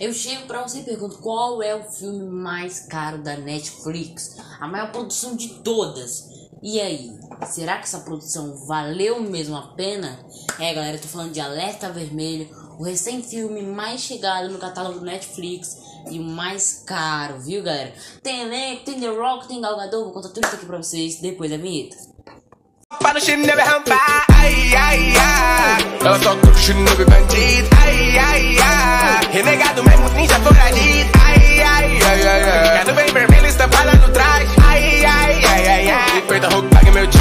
Eu chego pra você e pergunto qual é o filme mais caro da Netflix? A maior produção de todas. E aí, será que essa produção valeu mesmo a pena? É, galera, eu tô falando de Alerta Vermelho, o recém-filme mais chegado no catálogo do Netflix e o mais caro, viu, galera? Tem elenco, tem The Rock, tem Gal Gadot, vou contar tudo isso aqui pra vocês depois da vinheta. Para rampar, ai, ai, ai. Ela só curte chinelo bandido, ai, ai, ai.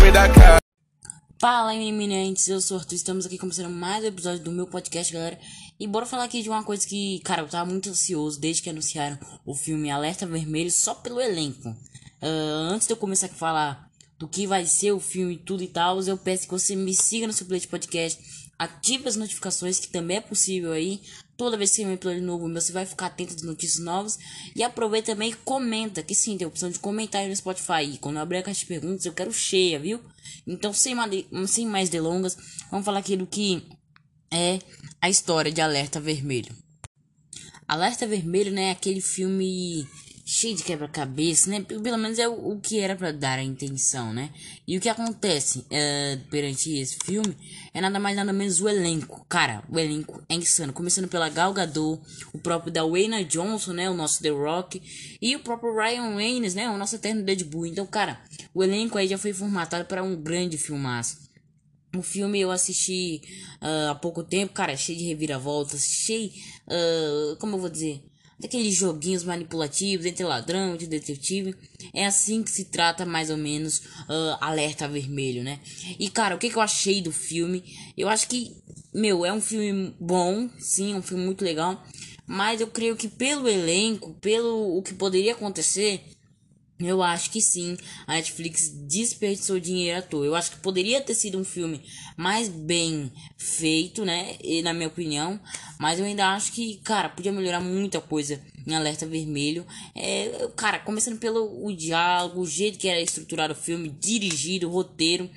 Time da casa. Fala eminentes, eu sou Arthur, estamos aqui começando mais um episódio do meu podcast, galera. E bora falar aqui de uma coisa que, cara, eu tava muito ansioso desde que anunciaram o filme Alerta Vermelho só pelo elenco. Uh, antes de eu começar a falar do que vai ser o filme e tudo e tal, eu peço que você me siga no seu play de podcast, ative as notificações, que também é possível aí. Toda vez que tem um episódio novo, você vai ficar atento às notícias novas. E aproveita também e comenta, que sim, tem a opção de comentário no Spotify. E quando eu abrir a caixa de perguntas, eu quero cheia, viu? Então, sem, sem mais delongas, vamos falar aqui do que é a história de Alerta Vermelho. Alerta Vermelho, né, é aquele filme cheio de quebra-cabeça, né? Pelo menos é o, o que era para dar a intenção, né? E o que acontece é, perante esse filme é nada mais nada menos o elenco. Cara, o elenco é insano. Começando pela Gal Gadot, o próprio da Wayne Johnson, né? O nosso The Rock. E o próprio Ryan Reynolds, né? O nosso eterno Deadpool. Então, cara, o elenco aí já foi formatado para um grande filmaço. O filme eu assisti uh, há pouco tempo, cara, cheio de reviravoltas, cheio, uh, como eu vou dizer, daqueles joguinhos manipulativos entre ladrão e detetive. É assim que se trata mais ou menos uh, Alerta Vermelho, né? E cara, o que, que eu achei do filme? Eu acho que, meu, é um filme bom, sim, é um filme muito legal. Mas eu creio que pelo elenco, pelo o que poderia acontecer, eu acho que sim, a Netflix desperdiçou dinheiro à toa. Eu acho que poderia ter sido um filme mais bem feito, né? E, na minha opinião. Mas eu ainda acho que, cara, podia melhorar muita coisa em Alerta Vermelho. É, cara, começando pelo o diálogo, o jeito que era estruturado o filme, dirigido, o roteiro.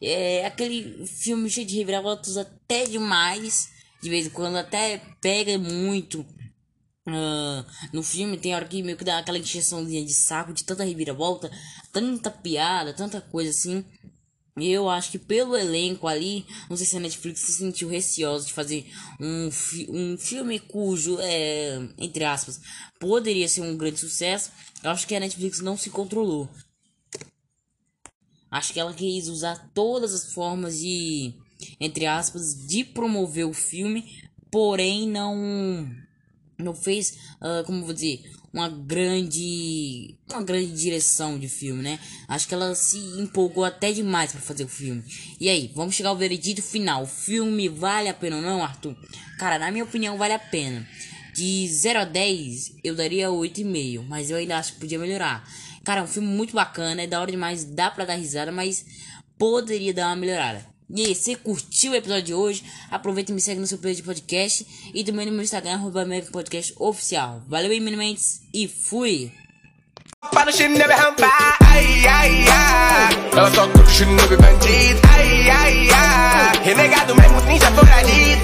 É aquele filme cheio de reviravoltas até demais. De vez em quando até pega muito Uh, no filme tem hora que meio que dá aquela injeçãozinha de saco de tanta reviravolta, tanta piada, tanta coisa assim. Eu acho que pelo elenco ali, não sei se a Netflix se sentiu receosa de fazer um, fi um filme cujo, é, entre aspas, poderia ser um grande sucesso. Eu acho que a Netflix não se controlou. Acho que ela quis usar todas as formas de, entre aspas, de promover o filme, porém não não fez, uh, como vou dizer, uma grande, uma grande direção de filme, né? Acho que ela se empolgou até demais para fazer o filme. E aí, vamos chegar ao veredito final. O filme vale a pena ou não, Arthur? Cara, na minha opinião, vale a pena. De 0 a 10, eu daria 8,5, mas eu ainda acho que podia melhorar. Cara, é um filme muito bacana, é da hora demais, dá pra dar risada, mas poderia dar uma melhorada. E você curtiu o episódio de hoje? Aproveita e me segue no seu player de podcast e também no meu Instagram, arroba Podcast Oficial. Valeu aí, meninos, e fui! Para o chinelo rampar, ai, ai, ai. Ela só curte chinelo bandido, ai, ai, ai. Renegado mesmo, ninja foragido,